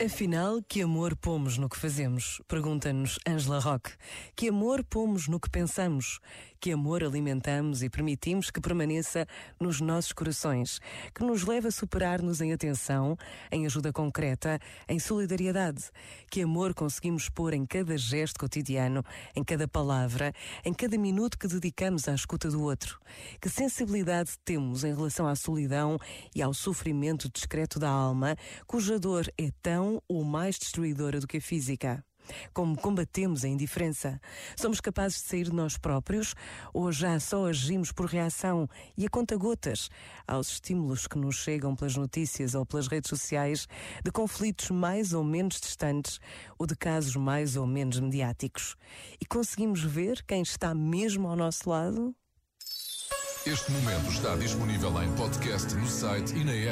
Afinal, que amor pomos no que fazemos? Pergunta-nos Angela Roque. Que amor pomos no que pensamos? Que amor alimentamos e permitimos que permaneça nos nossos corações? Que nos leva a superar-nos em atenção, em ajuda concreta, em solidariedade? Que amor conseguimos pôr em cada gesto cotidiano, em cada palavra, em cada minuto que dedicamos à escuta do outro? Que sensibilidade temos em relação à solidão e ao sofrimento discreto da alma, cuja dor é tão ou mais destruidora do que a física. Como combatemos a indiferença? Somos capazes de sair de nós próprios ou já só agimos por reação e a conta-gotas aos estímulos que nos chegam pelas notícias ou pelas redes sociais de conflitos mais ou menos distantes ou de casos mais ou menos mediáticos? E conseguimos ver quem está mesmo ao nosso lado? Este momento está disponível em podcast no site e na app.